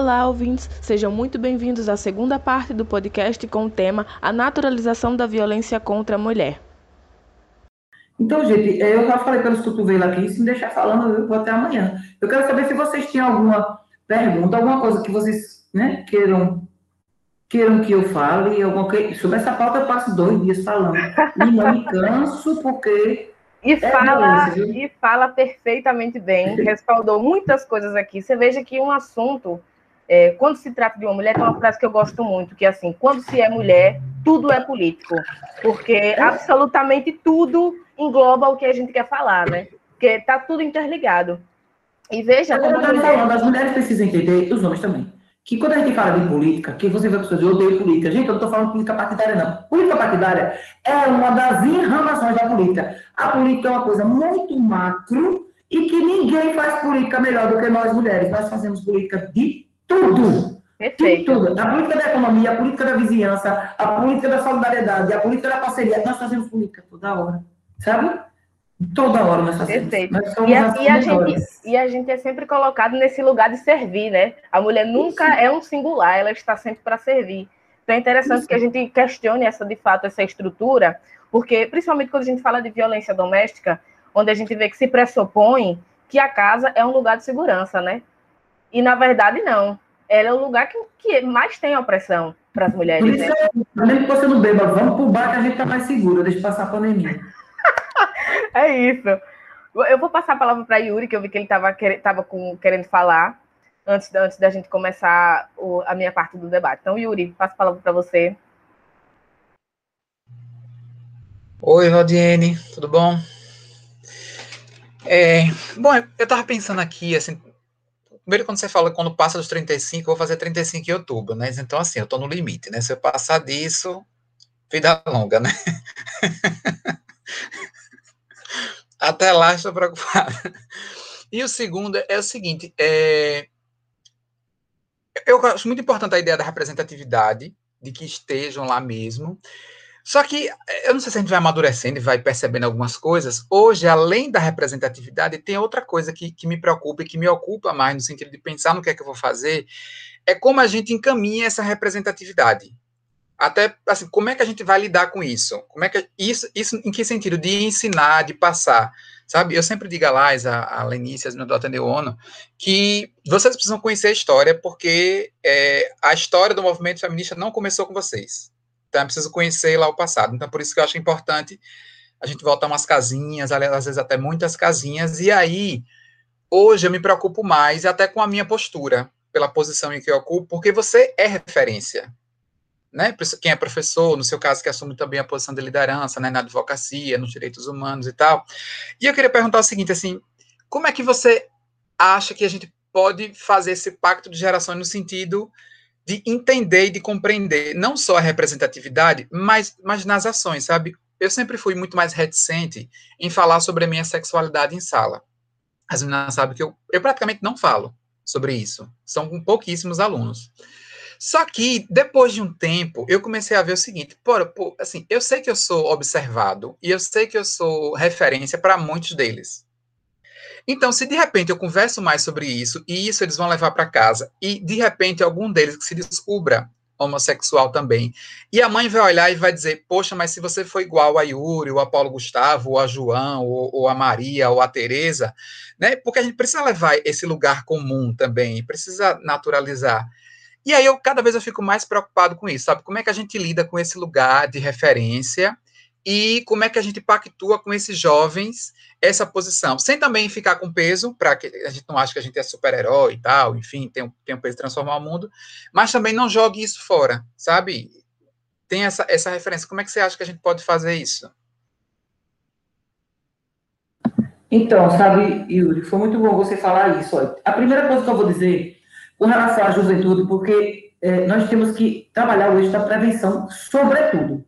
Olá, ouvintes! Sejam muito bem-vindos à segunda parte do podcast com o tema A Naturalização da Violência contra a Mulher. Então, gente, eu já falei pelos cotovelos aqui, se me deixar falando, eu vou até amanhã. Eu quero saber se vocês têm alguma pergunta, alguma coisa que vocês né, queiram, queiram que eu fale. Alguma coisa. Sobre essa pauta eu passo dois dias falando. E não me canso, porque e, é fala, e fala perfeitamente bem, respaldou muitas coisas aqui. Você veja que um assunto é, quando se trata de uma mulher, tem uma frase que eu gosto muito, que é assim, quando se é mulher, tudo é político. Porque absolutamente tudo engloba o que a gente quer falar, né? Porque está tudo interligado. E veja como... Eu mulher... falando, as mulheres precisam entender, e os homens também, que quando a gente fala de política, que você vê pessoas, eu odeio política. Gente, eu não estou falando política partidária, não. Política partidária é uma das enramações da política. A política é uma coisa muito macro e que ninguém faz política melhor do que nós mulheres. Nós fazemos política de tudo. Perfeito. Tudo. A política da economia, a política da vizinhança, a política da solidariedade, a política da parceria. Nós fazemos política toda hora. Sabe? Toda hora nós fazemos. Perfeito. Nós e, a, e, a gente, e a gente é sempre colocado nesse lugar de servir, né? A mulher nunca Isso. é um singular, ela está sempre para servir. Então é interessante Isso. que a gente questione essa, de fato, essa estrutura, porque, principalmente quando a gente fala de violência doméstica, onde a gente vê que se pressupõe que a casa é um lugar de segurança, né? E na verdade, não. Ela é o lugar que, que mais tem opressão para as mulheres. Por isso, né? É, mesmo que você não beba, vamos pro bar que a gente tá mais segura, deixa passar a pandemia. é isso. Eu vou passar a palavra para Yuri, que eu vi que ele estava tava com, querendo falar antes, antes da gente começar o, a minha parte do debate. Então, Yuri, passo a palavra para você. Oi, Rodiene, tudo bom? É, bom, eu estava pensando aqui, assim, Primeiro, quando você fala quando passa dos 35, eu vou fazer 35 em outubro, né? Então, assim, eu tô no limite, né? Se eu passar disso, vida longa, né? Até lá estou preocupado. E o segundo é o seguinte: é... eu acho muito importante a ideia da representatividade, de que estejam lá mesmo. Só que eu não sei se a gente vai amadurecendo e vai percebendo algumas coisas. Hoje, além da representatividade, tem outra coisa que, que me preocupa e que me ocupa mais no sentido de pensar no que é que eu vou fazer, é como a gente encaminha essa representatividade. Até assim, como é que a gente vai lidar com isso? Como é que isso, isso em que sentido? De ensinar, de passar, sabe? Eu sempre digo a Lais, a, a Lenice, as meninas do ONU, que vocês precisam conhecer a história, porque é, a história do movimento feminista não começou com vocês então é preciso conhecer lá o passado. Então, por isso que eu acho importante a gente voltar umas casinhas, às vezes até muitas casinhas, e aí, hoje eu me preocupo mais até com a minha postura, pela posição em que eu ocupo, porque você é referência. Né? Quem é professor, no seu caso, que assume também a posição de liderança, né, na advocacia, nos direitos humanos e tal. E eu queria perguntar o seguinte, assim, como é que você acha que a gente pode fazer esse pacto de gerações no sentido de entender e de compreender não só a representatividade, mas, mas nas ações, sabe? Eu sempre fui muito mais reticente em falar sobre a minha sexualidade em sala. As meninas sabem que eu, eu praticamente não falo sobre isso. São pouquíssimos alunos. Só que, depois de um tempo, eu comecei a ver o seguinte: pô, pô, assim, eu sei que eu sou observado e eu sei que eu sou referência para muitos deles. Então, se de repente eu converso mais sobre isso, e isso eles vão levar para casa, e de repente algum deles que se descubra homossexual também, e a mãe vai olhar e vai dizer, poxa, mas se você for igual a Yuri, ou a Paulo Gustavo, ou a João, ou, ou a Maria, ou a Tereza, né, porque a gente precisa levar esse lugar comum também, precisa naturalizar. E aí eu cada vez eu fico mais preocupado com isso, sabe? Como é que a gente lida com esse lugar de referência e como é que a gente pactua com esses jovens essa posição, sem também ficar com peso, para que a gente não ache que a gente é super-herói e tal, enfim, tem um, tem um peso de transformar o mundo, mas também não jogue isso fora, sabe? Tem essa, essa referência. Como é que você acha que a gente pode fazer isso? Então, sabe, Yuri, foi muito bom você falar isso. Olha. A primeira coisa que eu vou dizer com relação à juventude, porque é, nós temos que trabalhar eixo da prevenção, sobretudo.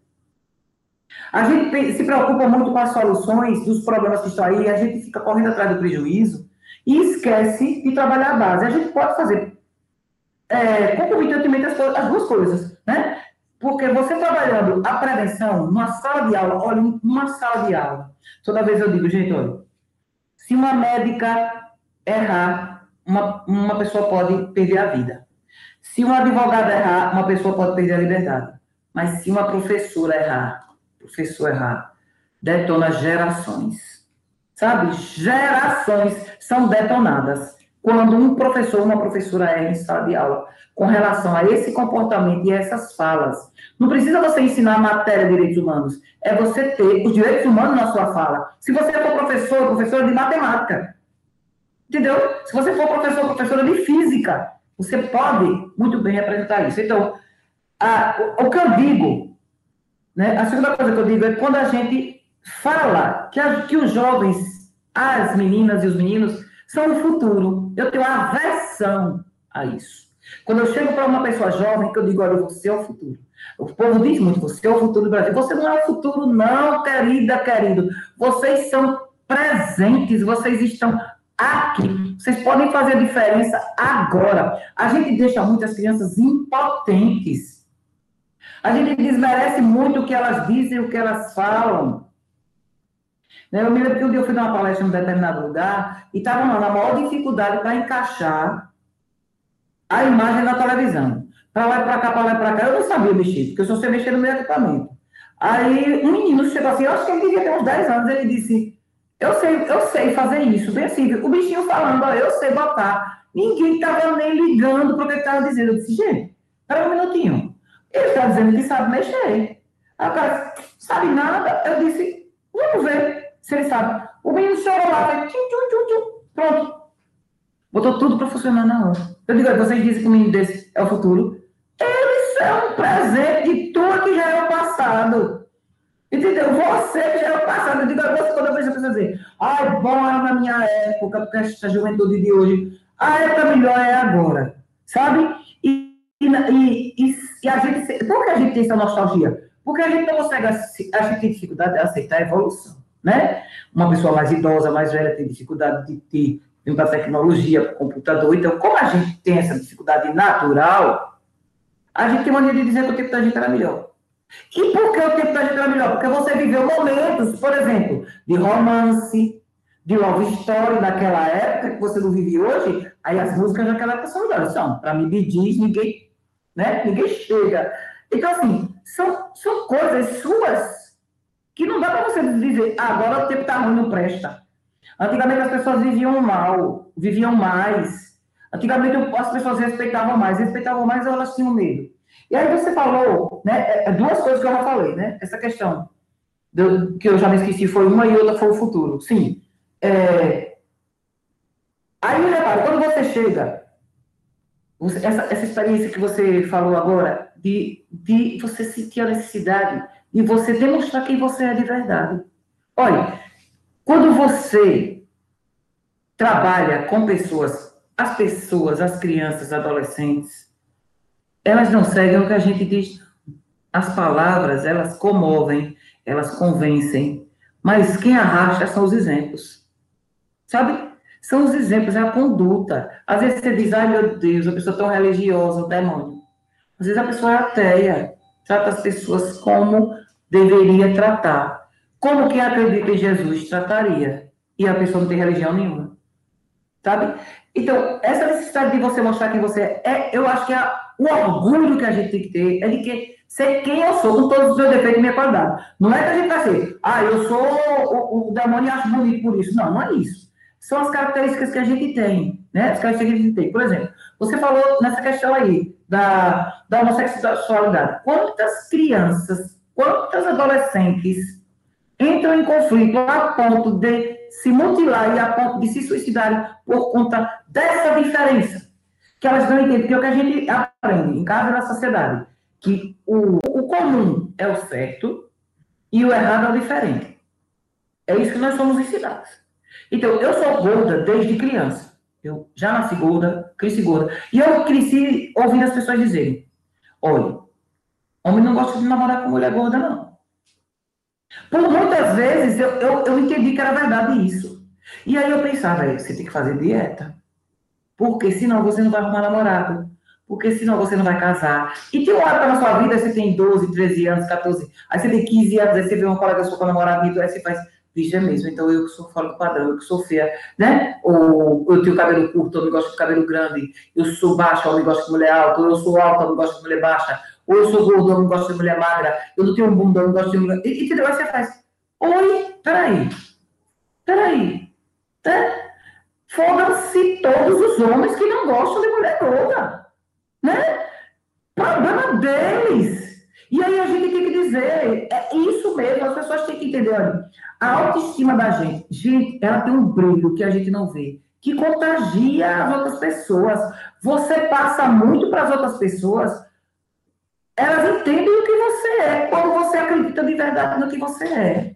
A gente se preocupa muito com as soluções dos problemas que estão aí, a gente fica correndo atrás do prejuízo e esquece de trabalhar a base. A gente pode fazer é, concomitantemente as, as duas coisas, né? Porque você trabalhando a prevenção numa sala de aula, olha, uma sala de aula, toda vez eu digo, gente, olha, se uma médica errar, uma, uma pessoa pode perder a vida. Se um advogado errar, uma pessoa pode perder a liberdade. Mas se uma professora errar, professor errar, detona gerações. Sabe? Gerações são detonadas quando um professor ou uma professora erra em sala de aula com relação a esse comportamento e essas falas. Não precisa você ensinar a matéria de direitos humanos, é você ter os direitos humanos na sua fala. Se você for professor, professora de matemática, entendeu? Se você for professor, professora de física, você pode muito bem representar isso. Então, a, o, o que eu digo, né, a segunda coisa que eu digo é quando a gente fala que, a, que os jovens, as meninas e os meninos, são o futuro. Eu tenho aversão a isso. Quando eu chego para uma pessoa jovem, que eu digo, olha, você é o futuro. O povo diz muito, você é o futuro do Brasil. Você não é o futuro, não, querida, querido. Vocês são presentes, vocês estão aqui. Vocês podem fazer a diferença agora. A gente deixa muitas crianças impotentes. A gente desmerece muito o que elas dizem, o que elas falam. Eu me lembro que um dia eu fui dar uma palestra em um determinado lugar e estava na maior dificuldade para encaixar a imagem na televisão. Para lá e para cá, para lá e para cá. Eu não sabia mexer, porque eu só sei mexer no meu equipamento. Aí um menino chegou assim, eu acho que ele devia ter uns 10 anos, ele disse, eu sei, eu sei fazer isso, bem assim, o bichinho falando, eu sei botar. Ninguém estava nem ligando para o que ele estava dizendo. Eu disse, gente, espera um minutinho. Ele está dizendo que sabe mexer. Aí o cara, sabe nada? Eu disse, vamos ver se ele sabe. O menino chorou lá, tchum, pronto. Botou tudo para funcionar na hora. Eu digo, vocês dizem que o menino desse é o futuro. Eles são um presente de tudo que já é o passado. Entendeu? Você que já é o passado. Eu digo, você, quando eu vejo a pessoa dizer, ai, bom era na minha época, porque essa juventude de hoje, a época melhor é agora. Sabe? E, e, e, e, a gente. Por que a gente tem essa nostalgia? Porque a gente não consegue. A gente tem dificuldade de aceitar a evolução. Né? Uma pessoa mais idosa, mais velha, tem dificuldade de ter para tecnologia, computador. Então, como a gente tem essa dificuldade natural, a gente tem maneira de dizer que o tempo da gente era melhor. E por que o tempo da gente era melhor? Porque você viveu momentos, por exemplo, de romance, de love story naquela época, que você não vive hoje, aí as músicas daquela época são melhores. São, para me diz, ninguém, né? ninguém chega. Então, assim, são, são coisas suas que não dá para você dizer, ah, agora o tempo está ruim, não presta. Antigamente as pessoas viviam mal, viviam mais. Antigamente as pessoas respeitavam mais, respeitavam mais elas tinham medo. E aí você falou, né, é, é duas coisas que eu já falei, né? Essa questão do, que eu já me esqueci foi uma e outra foi o futuro. Sim. É... Aí, repara, quando você chega, essa, essa experiência que você falou agora, de, de você sentir a necessidade e você demonstrar quem você é de verdade. Olha, quando você trabalha com pessoas, as pessoas, as crianças, adolescentes, elas não seguem o que a gente diz. As palavras, elas comovem, elas convencem, mas quem arrasta são os exemplos. Sabe? São os exemplos, é a conduta. Às vezes você diz, ai meu Deus, a pessoa tão religiosa, o demônio. Às vezes a pessoa é ateia, trata as pessoas como deveria tratar. Como quem acredita em Jesus trataria? E a pessoa não tem religião nenhuma. Sabe? Então, essa necessidade de você mostrar quem você é, é eu acho que é o orgulho que a gente tem que ter é de que ser quem eu sou, com todos os meus defeitos e minha qualidade. Não é que a gente vai ser, ah, eu sou o, o demônio e acho bonito por isso. Não, não é isso. São as características que a gente tem, né? As características que a gente tem. Por exemplo, você falou nessa questão aí da, da homossexualidade. Quantas crianças, quantas adolescentes entram em conflito a ponto de se mutilar e a ponto de se suicidarem por conta dessa diferença. Que elas não entendem, porque é o que a gente aprende em casa e na sociedade, que o, o comum é o certo e o errado é o diferente. É isso que nós somos ensinados. Então, eu sou gorda desde criança. Eu já nasci gorda, cresci gorda. E eu cresci ouvindo as pessoas dizerem: olha, homem não gosta de namorar com mulher gorda, não. Por muitas vezes eu, eu, eu entendi que era verdade isso. E aí eu pensava, você tem que fazer dieta. Porque senão você não vai arrumar namorado. Porque senão você não vai casar. E tem uma época na sua vida, você tem 12, 13 anos, 14, aí você tem 15 anos, aí você vê uma colega sua com namorado, aí você faz É mesmo, então eu que sou fora do padrão, eu que sou feia, né? Ou eu tenho cabelo curto, eu me gosto de cabelo grande, eu sou baixa, eu me gosto de mulher alta, ou eu sou alta, eu me gosto de mulher baixa, ou eu sou gordo, eu me gosto de mulher magra, eu não tenho um bunda, eu não gosto de mulher... Entendeu? Aí você faz, oi, peraí, peraí, né? Fodam-se todos os homens que não gostam de mulher gorda, né? Problema deles. E aí a gente tem que dizer, é isso mesmo, as pessoas têm que entender, olha, a autoestima da gente, gente, ela tem um brilho que a gente não vê, que contagia as outras pessoas. Você passa muito para as outras pessoas, elas entendem o que você é, quando você acredita de verdade no que você é.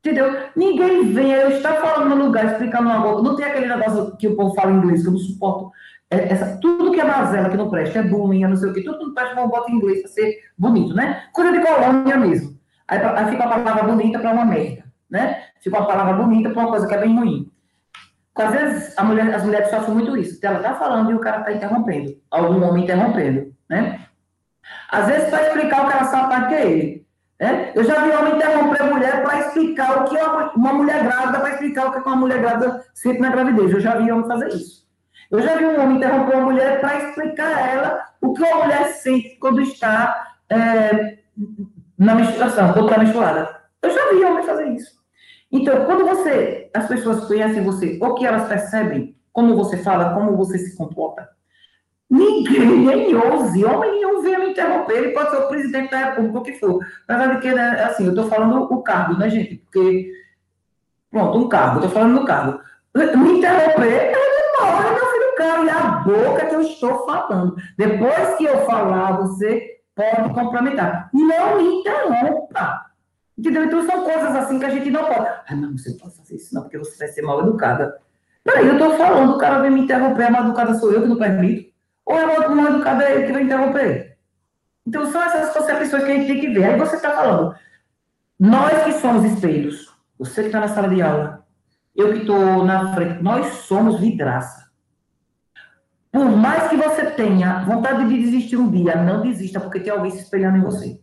Entendeu? Ninguém vem, eu estar falando no lugar, explicando uma coisa. Não tem aquele negócio que o povo fala inglês, que eu não suporto. É, essa, tudo que é mazela, que não presta, é bullying, é não sei o que, tudo não presta, vamos botar em inglês para ser bonito, né? Coisa de colônia mesmo. Aí, aí fica a palavra bonita para uma merda, né? Fica uma palavra bonita para uma coisa que é bem ruim. Às vezes, mulher, as mulheres sofrem muito isso. Ela está falando e o cara está interrompendo. Algum homem interrompendo, né? Às vezes, para explicar o que ela sabe mais que ele. É? Eu já vi homem interromper mulher para explicar o que é uma, uma mulher grávida, para explicar o que é uma mulher grávida sente na gravidez. Eu já vi homem fazer isso. Eu já vi um homem interromper uma mulher para explicar a ela o que uma mulher sente quando está é, na menstruação, quando está menstruada. Eu já vi homem fazer isso. Então, quando você, as pessoas conhecem você, o que elas percebem, como você fala, como você se comporta, Ninguém, nem ouse, homem nenhum venha me interromper, ele pode ser o presidente da república, o que for. Na verdade, que, né, assim, eu estou falando o cargo, né, gente? Porque, pronto, um cargo, estou falando do cargo. Me interromper, e a boca que eu estou falando. Depois que eu falar, você pode complementar. Não me interrompa. Entendeu? Então, são coisas assim que a gente não pode. Ah, não, você não pode fazer isso, não, porque você vai ser mal educada. Peraí, eu estou falando, o cara vem me interromper, a mal educada sou eu que não permito. Ou é o mal educado é ele que vai interromper? Então, são essas concepções que a gente tem que ver. Aí você está falando, nós que somos espelhos, você que está na sala de aula, eu que estou na frente, nós somos vidraça. Por mais que você tenha vontade de desistir um dia, não desista, porque tem alguém se espelhando em você.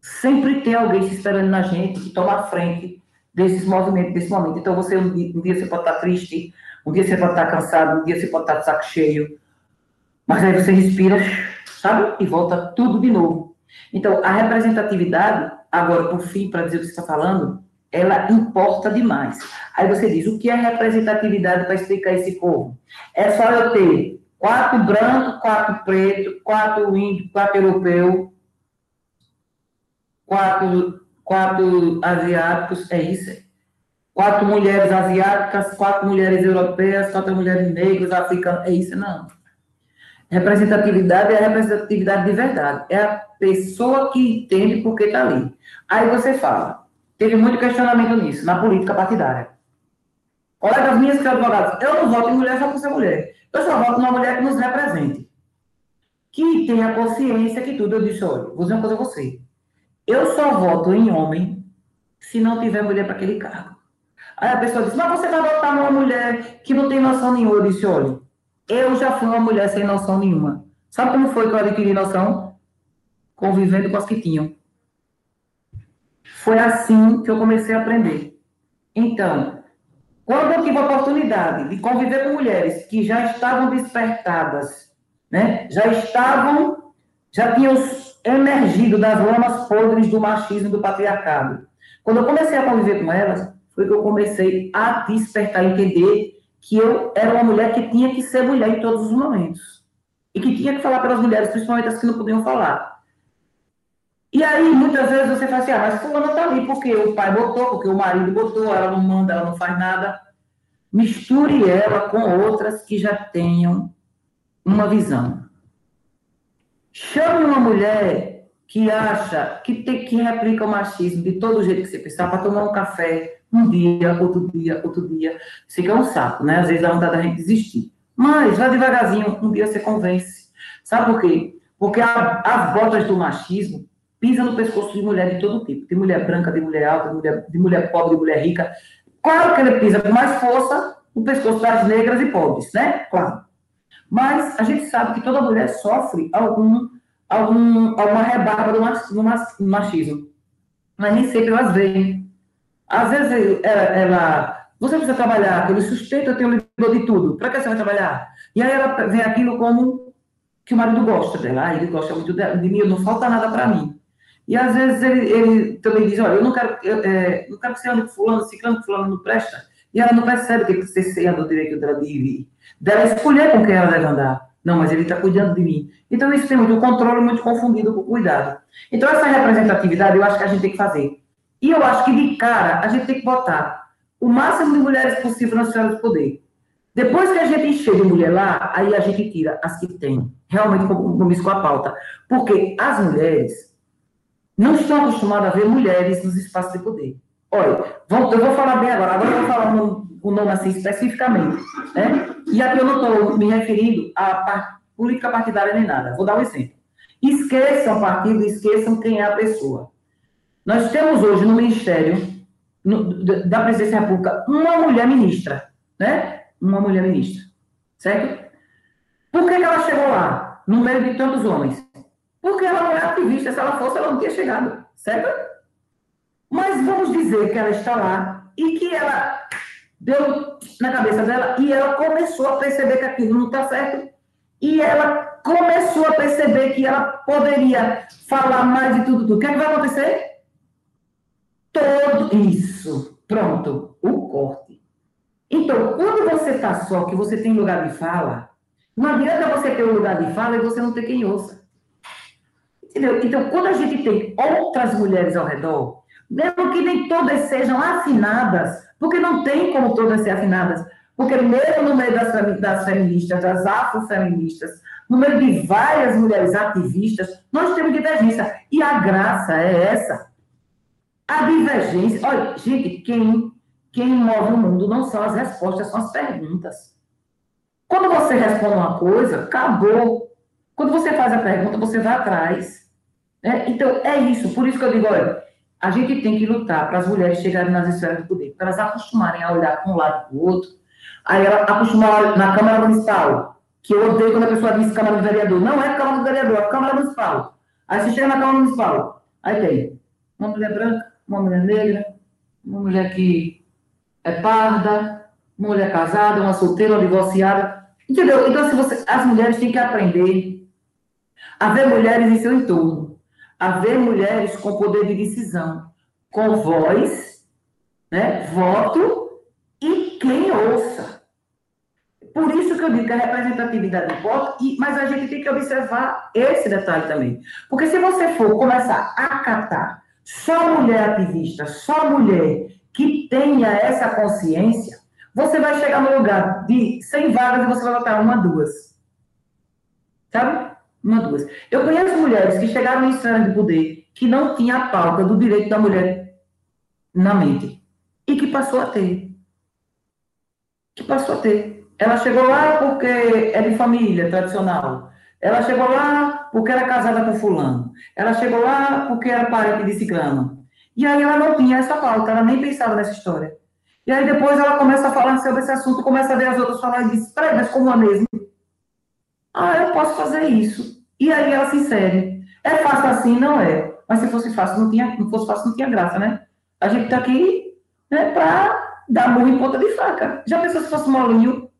Sempre tem alguém se esperando na gente que toma a frente desses movimentos, desse momento. Então, você um dia, um dia você pode estar triste, um dia você pode estar cansado, um dia você pode estar de saco cheio, mas aí você respira, sabe? E volta tudo de novo. Então, a representatividade, agora, por fim, para dizer o que você está falando, ela importa demais. Aí você diz, o que é representatividade para explicar esse povo? É só eu ter quatro brancos, quatro pretos, quatro índios, quatro europeus, quatro, quatro asiáticos, é isso? Quatro mulheres asiáticas, quatro mulheres europeias, quatro mulheres negras, africanas, é isso? Não. Representatividade é a representatividade de verdade. É a pessoa que entende por que está ali. Aí você fala, teve muito questionamento nisso, na política partidária. Colegas minhas que eu não voto em mulher só por ser mulher. Eu só voto numa mulher que nos represente. Que tenha consciência que tudo. Eu disse, olha, vou dizer uma coisa a você. Eu só voto em homem se não tiver mulher para aquele cargo. Aí a pessoa diz, mas você vai votar numa mulher que não tem noção nenhuma. Eu disse, olha, eu já fui uma mulher sem noção nenhuma. Sabe como foi que eu adquiri noção? Convivendo com as que tinham. Foi assim que eu comecei a aprender. Então, quando eu tive a oportunidade de conviver com mulheres que já estavam despertadas, né? já estavam, já tinham emergido das lamas podres do machismo e do patriarcado. Quando eu comecei a conviver com elas, foi que eu comecei a despertar, entender que eu era uma mulher que tinha que ser mulher em todos os momentos. E que tinha que falar pelas mulheres, principalmente as que não podiam falar. E aí, muitas vezes você fala assim, ah, mas fulana está ali porque o pai botou, porque o marido botou, ela não manda, ela não faz nada. Misture ela com outras que já tenham uma visão. Chame uma mulher que acha que tem que replica o machismo de todo jeito que você pensar para tomar um café, um dia, outro dia, outro dia. Fica um saco, né? Às vezes dá vontade da gente desistir. Mas vai devagarzinho, um dia você convence. Sabe por quê? Porque a, as botas do machismo pisam no pescoço de mulher de todo tipo. De mulher branca, de mulher alta, de mulher, de mulher pobre, de mulher rica. Claro que ele pisa com mais força no pescoço das negras e pobres, né? Claro. Mas a gente sabe que toda mulher sofre algum, algum, alguma rebarba do machismo. Mas nem sempre elas veem Às vezes ela, ela você precisa trabalhar, que ele sustenta, eu tenho livro de tudo. Para que você vai trabalhar? E aí ela vê aquilo como que o marido gosta dela. Ele gosta muito de mim, não falta nada para mim. E às vezes ele, ele, também diz, olha, eu não quero, eu, é, não quero que você ande com fulano, ciclano, que fulano não presta. E ela não percebe que você seja do direito dela de ir, dela escolher com quem ela deve andar. Não, mas ele está cuidando de mim. Então, isso tem muito controle, muito confundido com cuidado. Então, essa representatividade eu acho que a gente tem que fazer. E eu acho que, de cara, a gente tem que botar o máximo de mulheres possível na esfera do poder. Depois que a gente encher de mulher lá, aí a gente tira as que tem. Realmente compromisso com a pauta. Porque as mulheres não estão acostumadas a ver mulheres nos espaços de poder. Olha, eu vou falar bem agora. Agora eu vou falar o nome assim especificamente. Né? E aqui eu não estou me referindo à política partidária nem nada. Vou dar um exemplo. Esqueçam partido, esqueçam quem é a pessoa. Nós temos hoje no Ministério no, da Presidência da República uma mulher ministra, né? Uma mulher ministra, certo? Por que, que ela chegou lá, no meio de tantos homens? Porque ela não é ativista, se ela fosse, ela não tinha chegado, certo? Mas vamos dizer que ela está lá e que ela deu na cabeça dela e ela começou a perceber que aquilo não está certo e ela começou a perceber que ela poderia falar mais de tudo, tudo. O que, é que vai acontecer? Todo isso. Pronto. O corte. Então, quando você está só, que você tem lugar de fala, não adianta você ter um lugar de fala e você não ter quem ouça. Entendeu? Então, quando a gente tem outras mulheres ao redor, mesmo que nem todas sejam afinadas, porque não tem como todas ser afinadas, porque mesmo no meio das, das feministas, das afrofeministas, no meio de várias mulheres ativistas, nós temos divergência. E a graça é essa. A divergência. Olha, gente, quem, quem move o mundo não são as respostas, são as perguntas. Quando você responde uma coisa, acabou. Quando você faz a pergunta, você vai atrás. Né? Então, é isso. Por isso que eu digo, olha, a gente tem que lutar para as mulheres chegarem nas esferas do poder, para elas acostumarem a olhar para um lado para o outro. Aí ela acostumar na Câmara Municipal, que eu odeio quando a pessoa diz Câmara do Vereador. Não é Câmara do Vereador, é Câmara Municipal. Aí você chega na Câmara Municipal, aí tem uma mulher branca, uma mulher negra, uma mulher que é parda, uma mulher casada, uma solteira, uma divorciada. Entendeu? Então, se você, as mulheres têm que aprender a ver mulheres em seu entorno, a ver mulheres com poder de decisão, com voz, né, voto e quem ouça. Por isso que eu digo que a representatividade importa, mas a gente tem que observar esse detalhe também. Porque se você for começar a catar só mulher ativista, só mulher que tenha essa consciência, você vai chegar no lugar de 100 vagas e você vai botar uma, duas. Sabe? Uma, duas. Eu conheço mulheres que chegaram em esfera de poder que não tinha a pauta do direito da mulher na mente. E que passou a ter. Que passou a ter. Ela chegou lá porque é de família tradicional. Ela chegou lá porque era casada com fulano. Ela chegou lá porque era parente de ciclano. E aí ela não tinha essa pauta, ela nem pensava nessa história. E aí depois ela começa a falar sobre esse assunto, começa a ver as outras falar e diz, peraí, mas como é mesmo? Ah, eu posso fazer isso. E aí ela se insere. É fácil assim? Não é. Mas se fosse fácil, não, tinha, não fosse fácil, não tinha graça, né? A gente tá aqui né, para dar murro em ponta de faca. Já pensou se fosse molinho?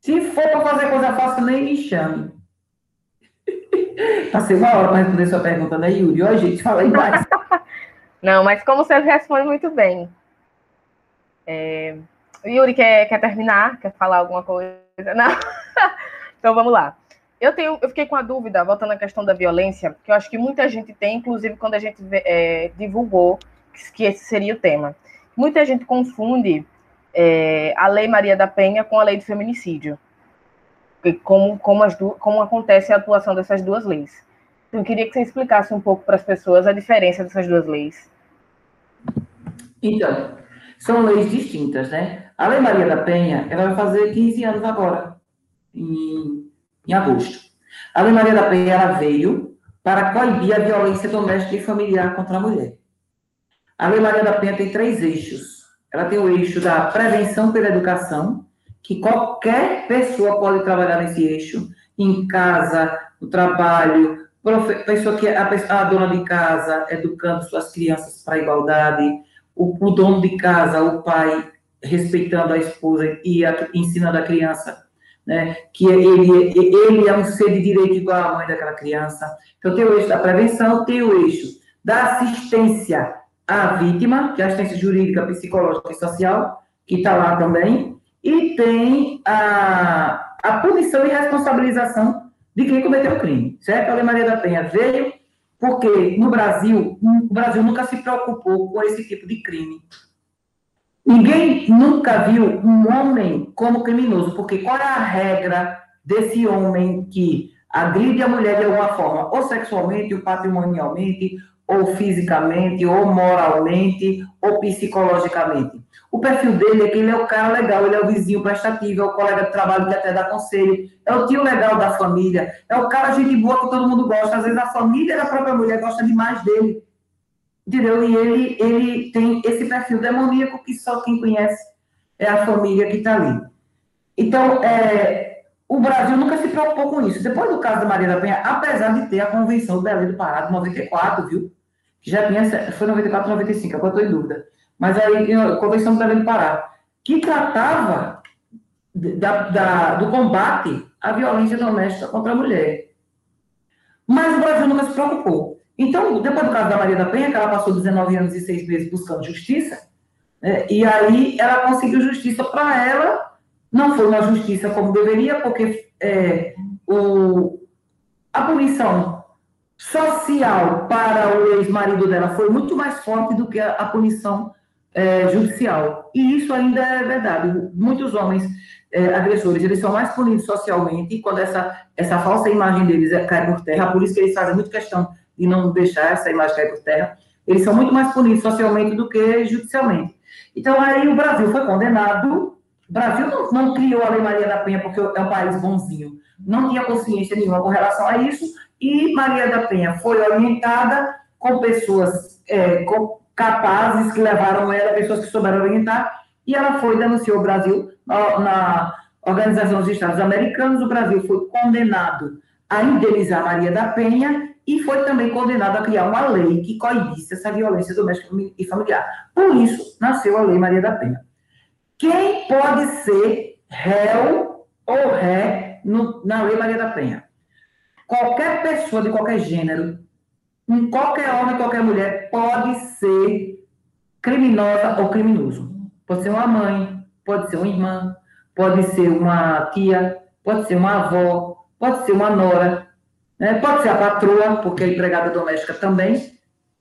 Se for para fazer coisa fácil, nem me chame. Passei uma hora para responder sua pergunta, né, Yuri? Ó, gente, fala aí mais. Não, mas como você responde muito bem. É... Yuri, quer, quer terminar? Quer falar alguma coisa? Não? então vamos lá. Eu, tenho, eu fiquei com a dúvida, voltando à questão da violência, que eu acho que muita gente tem, inclusive quando a gente é, divulgou que esse seria o tema. Muita gente confunde é, a Lei Maria da Penha com a Lei do Feminicídio como, como, as como acontece a atuação dessas duas leis. Então, eu queria que você explicasse um pouco para as pessoas a diferença dessas duas leis. Então, são leis distintas, né? A Lei Maria da Penha, ela vai fazer 15 anos agora, em, em agosto. A Lei Maria da Penha, veio para coibir a violência doméstica e familiar contra a mulher. A Lei Maria da Penha tem três eixos. Ela tem o eixo da prevenção pela educação, que qualquer pessoa pode trabalhar nesse eixo, em casa, no trabalho, pessoa que a, a dona de casa educando suas crianças para a igualdade, o, o dono de casa, o pai, respeitando a esposa e a, ensinando a criança né, que ele, ele é um ser de direito igual à mãe daquela criança. Então, tem o eixo da prevenção, tem o eixo da assistência à vítima, que é a assistência jurídica, psicológica e social, que está lá também, e tem a, a punição e responsabilização de quem cometeu o crime, certo? A Lei Maria da Penha veio porque no Brasil, o Brasil nunca se preocupou com esse tipo de crime. Ninguém nunca viu um homem como criminoso, porque qual é a regra desse homem que agride a mulher de alguma forma, ou sexualmente, ou patrimonialmente, ou fisicamente, ou moralmente, ou psicologicamente? O perfil dele é que ele é o cara legal, ele é o vizinho prestativo, é o colega de trabalho que até dá conselho, é o tio legal da família, é o cara gente boa que todo mundo gosta. Às vezes a família da própria mulher gosta demais dele. Entendeu? E ele, ele tem esse perfil demoníaco que só quem conhece é a família que está ali. Então, é, o Brasil nunca se preocupou com isso. Depois do caso da Maria da Penha, apesar de ter a Convenção do Belém do Pará de 94, viu? Que já tinha, foi 94, 95, agora estou em dúvida. Mas aí, a Convenção do Belém do Pará, que tratava da, da, do combate à violência doméstica contra a mulher. Mas o Brasil nunca se preocupou. Então, depois do caso da Maria da Penha, que ela passou 19 anos e 6 meses buscando justiça, né, e aí ela conseguiu justiça para ela, não foi uma justiça como deveria, porque é, o, a punição social para o ex-marido dela foi muito mais forte do que a, a punição é, judicial. E isso ainda é verdade. Muitos homens é, agressores, eles são mais punidos socialmente quando essa, essa falsa imagem deles é, cai por terra. Por isso que eles fazem muita questão e não deixar essa imagem por terra, eles são muito mais punidos socialmente do que judicialmente. Então, aí o Brasil foi condenado. O Brasil não, não criou a Lei Maria da Penha porque é um país bonzinho. Não tinha consciência nenhuma com relação a isso. E Maria da Penha foi orientada com pessoas é, com, capazes que levaram ela, pessoas que souberam orientar. E ela foi, denunciou o Brasil na, na Organização dos Estados Americanos. O Brasil foi condenado a indenizar Maria da Penha e foi também condenado a criar uma lei que coibisse essa violência doméstica e familiar. Por isso, nasceu a Lei Maria da Penha. Quem pode ser réu ou ré no, na Lei Maria da Penha? Qualquer pessoa de qualquer gênero, qualquer homem, qualquer mulher, pode ser criminosa ou criminoso. Pode ser uma mãe, pode ser uma irmã, pode ser uma tia, pode ser uma avó, pode ser uma nora, né? Pode ser a patroa, porque a empregada doméstica também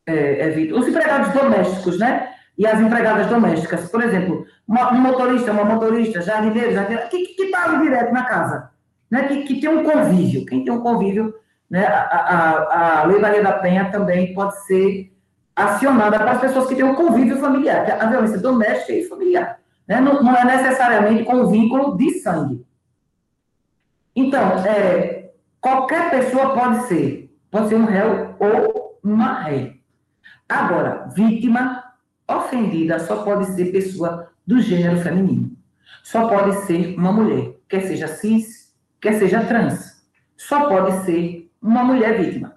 é, é vítima. Os empregados domésticos, né? E as empregadas domésticas. Por exemplo, uma, um motorista, uma motorista, jardineiro, jardineiro, que está ali direto na casa. Né? Que, que tem um convívio. Quem tem um convívio, né? a, a, a Lei Maria da Penha também pode ser acionada para as pessoas que têm um convívio familiar, que é a violência doméstica e familiar. Né? Não, não é necessariamente com vínculo de sangue. Então, é, Qualquer pessoa pode ser, pode ser um réu ou uma ré. Agora, vítima ofendida só pode ser pessoa do gênero feminino. Só pode ser uma mulher, quer seja cis, quer seja trans. Só pode ser uma mulher vítima.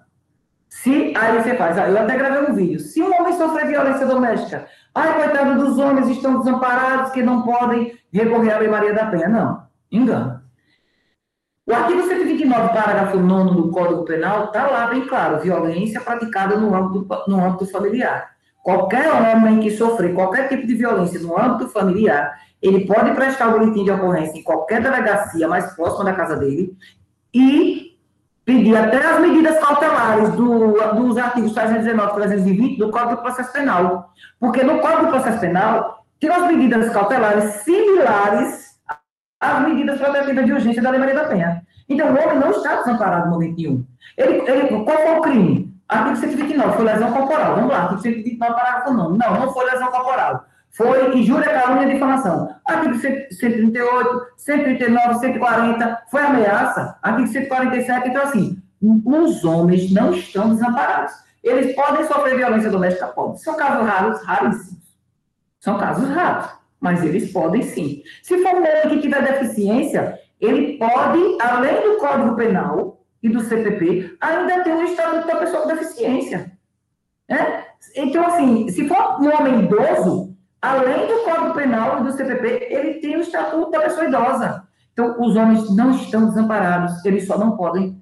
Se aí você faz, ah, eu até gravei um vídeo. Se um homem sofre violência doméstica, ai, coitado dos homens, estão desamparados que não podem recorrer à Lei Maria da Penha. Não, engano. O artigo 129, parágrafo 9 do Código Penal, está lá bem claro: violência praticada no âmbito, no âmbito familiar. Qualquer homem que sofrer qualquer tipo de violência no âmbito familiar, ele pode prestar o boletim de ocorrência em qualquer delegacia mais próxima da casa dele e pedir até as medidas cautelares do, dos artigos 319 e 320 do Código de Processo Penal. Porque no Código de Processo Penal tem as medidas cautelares similares as medidas protetivas de urgência da Lei Maria da Penha. Então, o homem não está desamparado no momento nenhum. Ele, ele, qual foi o crime? Artigo 129, foi lesão corporal. Vamos lá, artigo 129, parágrafo 9. Não, não foi lesão corporal. Foi injúria, calúnia e difamação. Artigo 138, 139, 140, foi ameaça. Artigo 147, então assim, os homens não estão desamparados. Eles podem sofrer violência doméstica? Podem. São casos raros, raríssimos. São casos raros mas eles podem sim. Se for um homem que tiver deficiência, ele pode, além do Código Penal e do CPP, ainda ter um estatuto da pessoa com deficiência. Né? Então, assim, se for um homem idoso, além do Código Penal e do CPP, ele tem o Estatuto da Pessoa Idosa. Então, os homens não estão desamparados, eles só não podem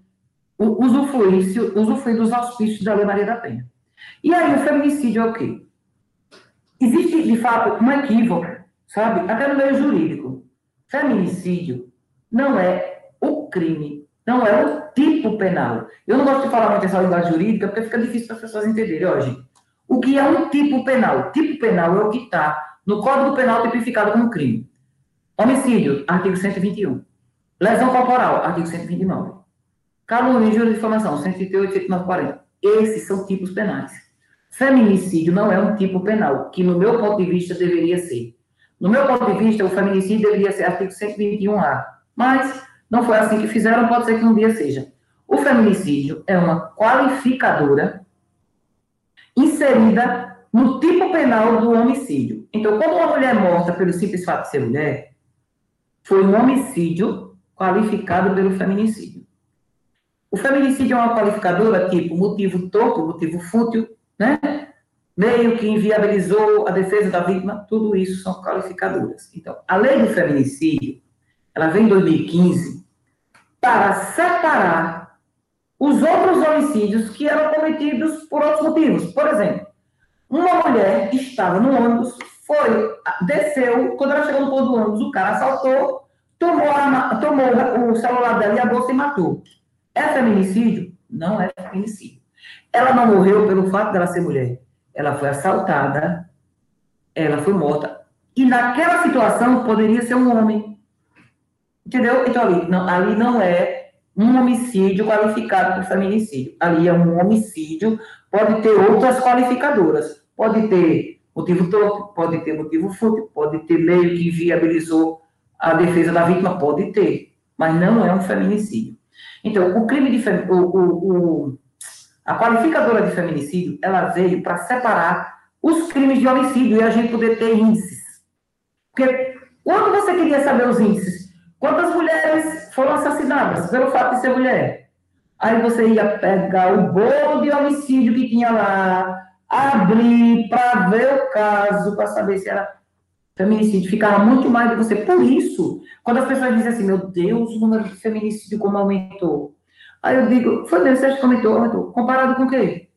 usufruir, usufruir dos auspícios da Lei Maria da Penha. E aí, o feminicídio é o quê? Existe, de fato, um equívoco, sabe? Até no meio jurídico. Feminicídio não é o crime, não é o tipo penal. Eu não gosto de falar muito essa linguagem jurídica, porque fica difícil para as pessoas entenderem. Hoje, o que é um tipo penal? Tipo penal é o que está no Código Penal tipificado como crime. Homicídio, artigo 121. Lesão corporal, artigo 129. Calúnia, injúria de difamação, 138, 140. Esses são tipos penais. Feminicídio não é um tipo penal, que no meu ponto de vista deveria ser. No meu ponto de vista, o feminicídio deveria ser artigo 121A. Mas não foi assim que fizeram, pode ser que um dia seja. O feminicídio é uma qualificadora inserida no tipo penal do homicídio. Então, como uma mulher morta pelo simples fato de ser mulher, foi um homicídio qualificado pelo feminicídio. O feminicídio é uma qualificadora tipo motivo torto, motivo fútil, né? Meio que inviabilizou a defesa da vítima, tudo isso são qualificadoras. Então, a lei do feminicídio, ela vem em 2015 para separar os outros homicídios que eram cometidos por outros motivos. Por exemplo, uma mulher estava no ônibus, foi, desceu, quando ela chegou no ponto do ônibus, o cara assaltou, tomou, a, tomou o celular dela e a bolsa e matou. É feminicídio? Não é feminicídio. Ela não morreu pelo fato dela ser mulher. Ela foi assaltada, ela foi morta. E naquela situação poderia ser um homem. Entendeu? Então ali não, ali não é um homicídio qualificado por feminicídio. Ali é um homicídio, pode ter outras qualificadoras. Pode ter motivo torto, pode ter motivo fútil, pode ter meio que viabilizou a defesa da vítima, pode ter. Mas não é um feminicídio. Então, o crime de o, o, o, a qualificadora de feminicídio, ela veio para separar os crimes de homicídio e a gente poder ter índices. Porque quando você queria saber os índices, quantas mulheres foram assassinadas pelo fato de ser mulher? Aí você ia pegar o bolo de homicídio que tinha lá, abrir para ver o caso, para saber se era feminicídio. Ficava muito mais de você. Por isso, quando as pessoas dizem assim, meu Deus, o número de feminicídio como aumentou. Aí eu digo, foi mesmo, você comentou, aumentou. Comparado com o quê?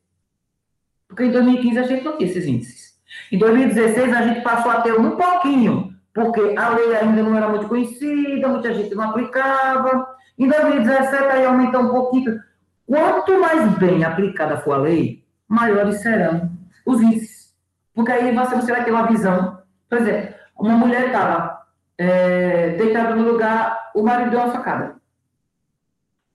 Porque em 2015 a gente não tinha esses índices. Em 2016 a gente passou a ter um pouquinho, porque a lei ainda não era muito conhecida, muita gente não aplicava. Em 2017 aí aumentou um pouquinho. Quanto mais bem aplicada for a lei, maiores serão os índices. Porque aí você, você vai ter uma visão. Por exemplo, uma mulher estava é, deitado no lugar, o marido deu uma facada.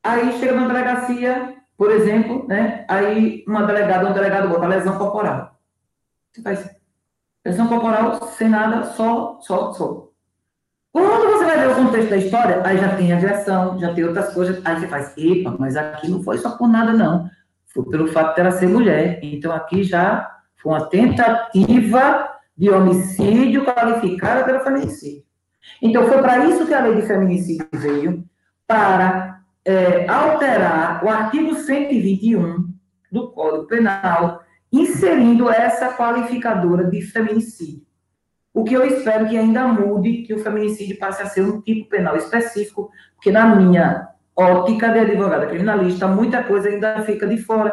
Aí chega na delegacia, por exemplo, né? Aí uma delegada, um delegado bota lesão corporal. Você faz lesão corporal sem nada, só, só, só. Quando você vai ver o contexto da história, aí já tem agressão, já tem outras coisas, aí você faz, epa, mas aqui não foi só por nada, não. Foi pelo fato de ela ser mulher. Então aqui já foi uma tentativa de homicídio qualificada pelo feminicídio. Então, foi para isso que a lei de feminicídio veio, para é, alterar o artigo 121 do Código Penal, inserindo essa qualificadora de feminicídio. O que eu espero que ainda mude, que o feminicídio passe a ser um tipo penal específico, porque na minha ótica de advogada criminalista, muita coisa ainda fica de fora.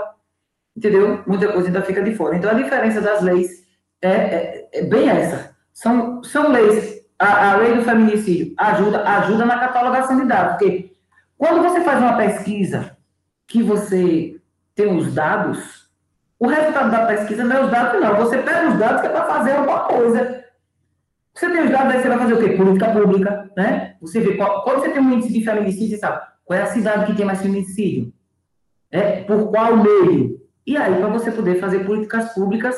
Entendeu? Muita coisa ainda fica de fora. Então, a diferença das leis é, é, é bem essa. São, são leis a, a lei do feminicídio ajuda, ajuda na catalogação de dados, porque quando você faz uma pesquisa que você tem os dados, o resultado da pesquisa não é os dados, não. Você pega os dados que é para fazer alguma coisa. Você tem os dados, aí você vai fazer o quê? Política pública, né? Você vê, qual, quando você tem um índice de feminicídio, você sabe qual é a cidade que tem mais feminicídio. É, por qual meio. E aí, para você poder fazer políticas públicas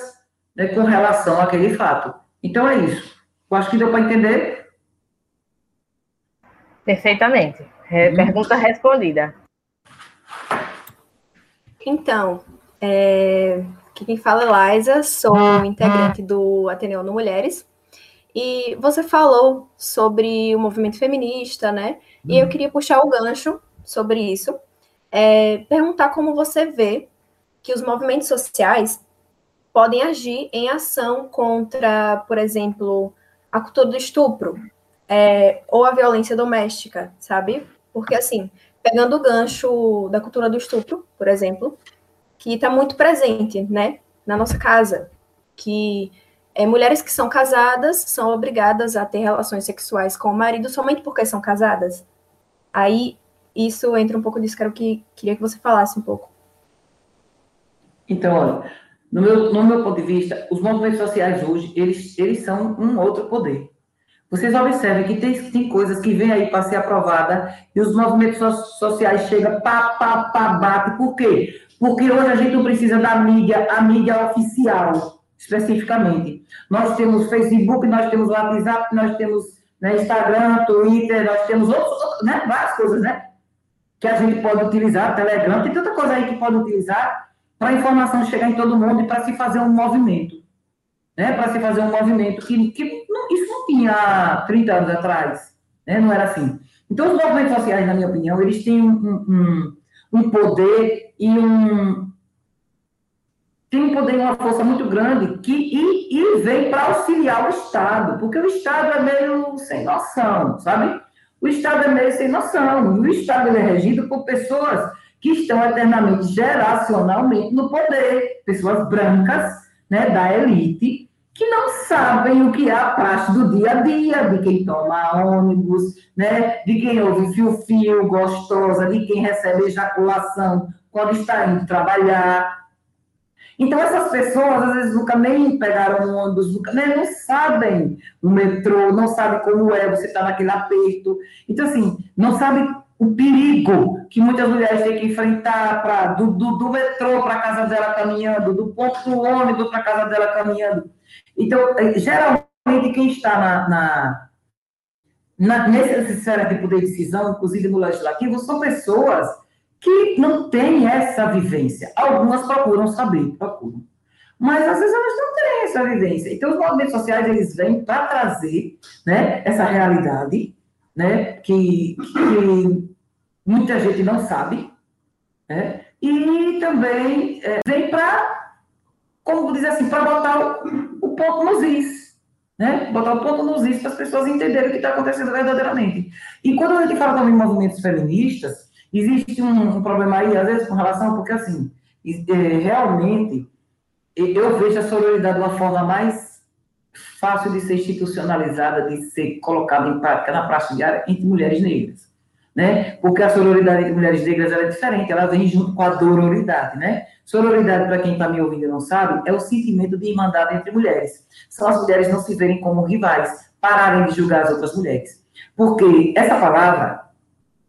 né, com relação àquele fato. Então, é isso. Eu acho que deu para entender. Perfeitamente. Hum. Pergunta respondida. Então, é, quem fala é Liza, sou hum, integrante hum. do Ateneu no Mulheres. E você falou sobre o movimento feminista, né? E eu queria puxar o gancho sobre isso. É, perguntar como você vê que os movimentos sociais podem agir em ação contra, por exemplo, a cultura do estupro é, ou a violência doméstica, sabe? Porque, assim, pegando o gancho da cultura do estupro, por exemplo, que está muito presente, né, na nossa casa, que é, mulheres que são casadas são obrigadas a ter relações sexuais com o marido somente porque são casadas. Aí isso entra um pouco disso que eu que, queria que você falasse um pouco. Então, olha, no meu, no meu ponto de vista, os movimentos sociais hoje, eles, eles são um outro poder. Vocês observem que tem, tem coisas que vêm aí para ser aprovada e os movimentos sociais chegam, pá, pá, pá, bate. Por quê? Porque hoje a gente não precisa da mídia, a mídia oficial, especificamente. Nós temos Facebook, nós temos WhatsApp, nós temos né, Instagram, Twitter, nós temos outros, né, várias coisas, né? Que a gente pode utilizar, Telegram, tem tanta coisa aí que pode utilizar para a informação chegar em todo mundo e para se fazer um movimento. Né? Para se fazer um movimento que, que não, isso não tinha 30 anos atrás. Né? Não era assim. Então, os movimentos sociais, na minha opinião, eles têm um, um, um poder e um, tem um poder e uma força muito grande que e, e vem para auxiliar o Estado, porque o Estado é meio sem noção, sabe? O Estado é meio sem noção. O Estado é regido por pessoas que estão eternamente geracionalmente no poder, pessoas brancas, né, da elite, que não sabem o que é a praxe do dia a dia, de quem toma ônibus, né, de quem ouve fio-fio, gostosa, de quem recebe ejaculação quando está indo trabalhar. Então, essas pessoas, às vezes, nunca nem pegaram um ônibus, nunca, né, não sabem o metrô, não sabem como é você estar tá naquele aperto. Então, assim, não sabem o perigo que muitas mulheres têm que enfrentar pra, do, do, do metrô para a casa dela caminhando, do ponto do ônibus para a casa dela caminhando. Então, é, geralmente, quem está na, na, na, nessa esfera de poder de decisão, inclusive no legislativo, são pessoas que não têm essa vivência. Algumas procuram saber, procuram. Mas às vezes elas não têm essa vivência. Então, os movimentos sociais, eles vêm para trazer né, essa realidade, né, que, que muita gente não sabe, né? e também é, vem para, como dizer assim, para botar o, o, ponto nos is, né? botar o ponto nos is para as pessoas entenderem o que está acontecendo verdadeiramente. E quando a gente fala também em movimentos feministas, existe um, um problema aí, às vezes, com relação, porque assim, é, realmente, eu vejo a sororidade de uma forma mais fácil de ser institucionalizada, de ser colocada em prática na prática diária entre mulheres negras né? Porque a sororidade entre mulheres negras é diferente, ela vem junto com a dororidade, né? Sororidade, para quem está me ouvindo e não sabe, é o sentimento de irmandade entre mulheres. São as mulheres não se verem como rivais, pararem de julgar as outras mulheres. Porque essa palavra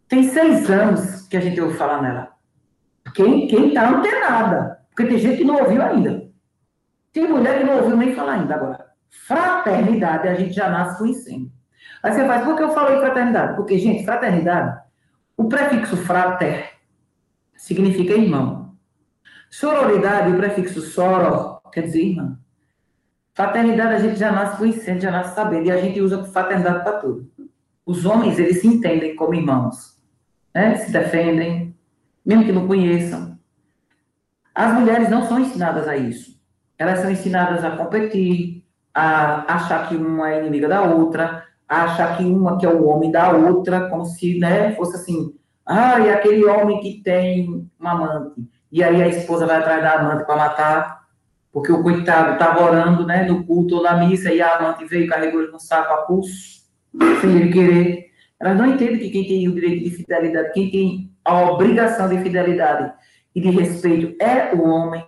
tem seis anos que a gente ouve falar nela. Quem está antenada. Porque tem gente que não ouviu ainda. Tem mulher que não ouviu nem falar ainda agora. Fraternidade, a gente já nasce conhecendo. Aí você faz, por que eu falei fraternidade? Porque, gente, fraternidade, o prefixo frater significa irmão. Sororidade, o prefixo soro, quer dizer irmão. Fraternidade a gente já nasce conhecendo, já nasce sabendo, e a gente usa fraternidade para tudo. Os homens, eles se entendem como irmãos, né? se defendem, mesmo que não conheçam. As mulheres não são ensinadas a isso. Elas são ensinadas a competir, a achar que uma é inimiga da outra, achar que uma que é o homem da outra, como se né, fosse assim, ah, e aquele homem que tem uma amante. E aí a esposa vai atrás da amante para matar, porque o coitado estava orando né, no culto ou na missa, e a amante veio e carregou ele no saco a pulso, sem ele querer. Elas não entendem que quem tem o direito de fidelidade, quem tem a obrigação de fidelidade e de respeito é o homem,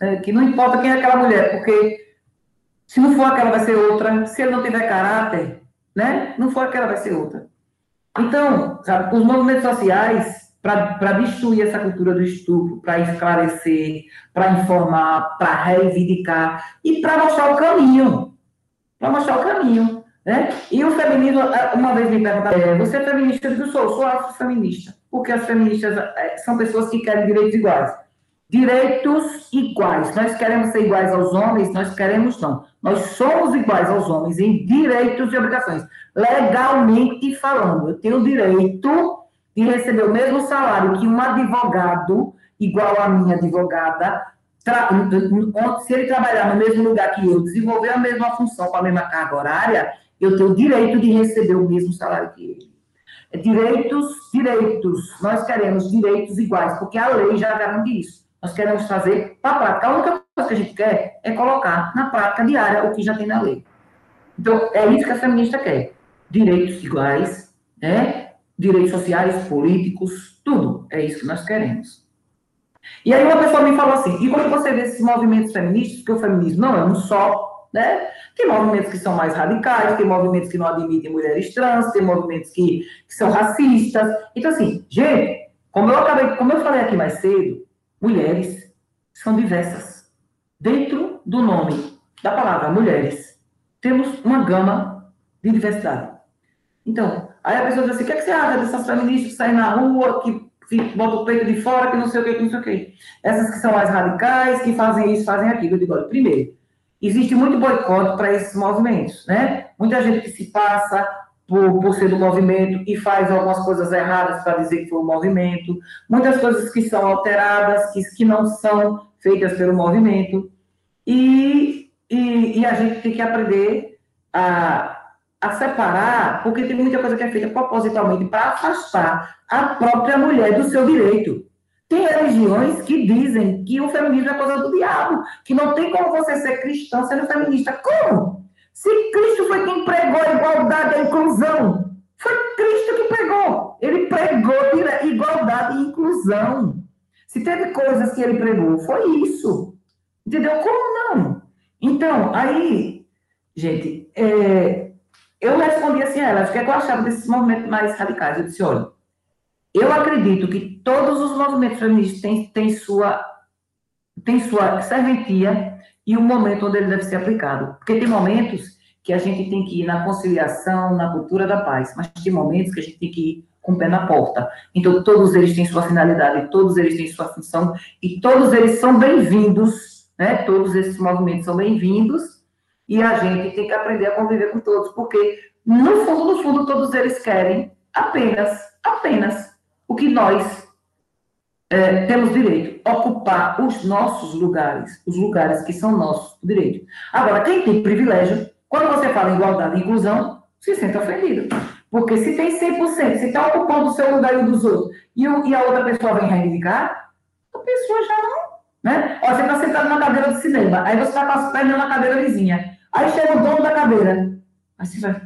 né, que não importa quem é aquela mulher, porque se não for aquela, vai ser outra. Se ele não tiver caráter, né? Não for aquela, vai ser outra. Então, sabe, os movimentos sociais, para destruir essa cultura do estupro, para esclarecer, para informar, para reivindicar e para mostrar o caminho. Para mostrar o caminho. Né? E o feminismo, uma vez me perguntaram, é, você é feminista? Eu digo, sou, sou afrofeminista. Porque as feministas é, são pessoas que querem direitos iguais. Direitos iguais. Nós queremos ser iguais aos homens? Nós queremos não. Nós somos iguais aos homens em direitos e obrigações. Legalmente falando, eu tenho o direito de receber o mesmo salário que um advogado, igual a minha advogada, se ele trabalhar no mesmo lugar que eu, desenvolver a mesma função com a mesma carga horária, eu tenho o direito de receber o mesmo salário que ele. Direitos, direitos. Nós queremos direitos iguais, porque a lei já garante isso. Nós queremos fazer para a prática. A única coisa que a gente quer é colocar na prática diária o que já tem na lei. Então, é isso que a feminista quer. Direitos iguais, né? direitos sociais, políticos, tudo. É isso que nós queremos. E aí uma pessoa me falou assim, e quando você vê esses movimentos feministas, que o feminismo não é um só, né? Tem movimentos que são mais radicais, tem movimentos que não admitem mulheres trans, tem movimentos que, que são racistas. Então, assim, gente, como eu acabei, como eu falei aqui mais cedo, mulheres são diversas. Dentro do nome da palavra mulheres, temos uma gama de diversidade. Então, aí a pessoa diz assim, o que, é que você acha dessas feministas que saem na rua, que bota o peito de fora, que não sei o que, que não sei o que. Essas que são mais radicais, que fazem isso, fazem aquilo. Eu digo, olha, primeiro, existe muito boicote para esses movimentos, né? Muita gente que se passa por, por ser do movimento e faz algumas coisas erradas para dizer que foi o movimento, muitas coisas que são alteradas, que, que não são feitas pelo movimento, e, e, e a gente tem que aprender a a separar, porque tem muita coisa que é feita propositalmente para afastar a própria mulher do seu direito. Tem religiões que dizem que o feminismo é coisa do diabo, que não tem como você ser cristão sendo feminista. Como? Se Cristo foi quem pregou a igualdade e a inclusão, foi Cristo que pregou. Ele pregou igualdade e inclusão. Se teve coisas que ele pregou, foi isso. Entendeu? Como não? Então, aí, gente, é, eu respondi assim a ela, o que, é que eu achava desses movimentos mais radicais? Eu disse, olha, eu acredito que todos os movimentos feministas têm, têm, sua, têm sua serventia e o momento onde ele deve ser aplicado. Porque tem momentos que a gente tem que ir na conciliação, na cultura da paz, mas tem momentos que a gente tem que ir com o pé na porta. Então, todos eles têm sua finalidade, todos eles têm sua função, e todos eles são bem-vindos, né? Todos esses movimentos são bem-vindos, e a gente tem que aprender a conviver com todos, porque no fundo, no fundo, todos eles querem apenas, apenas o que nós é, temos direito, ocupar os nossos lugares, os lugares que são nossos direito. Agora, quem tem privilégio, quando você fala em igualdade e inclusão, se sente ofendido. Porque se tem 100%, se está ocupando o seu lugar e o dos outros, e, e a outra pessoa vem reivindicar, a pessoa já não. Né? Ó, você está sentado na cadeira do cinema, aí você está com as pernas na cadeira vizinha. Aí chega o dono da cadeira. Aí você vai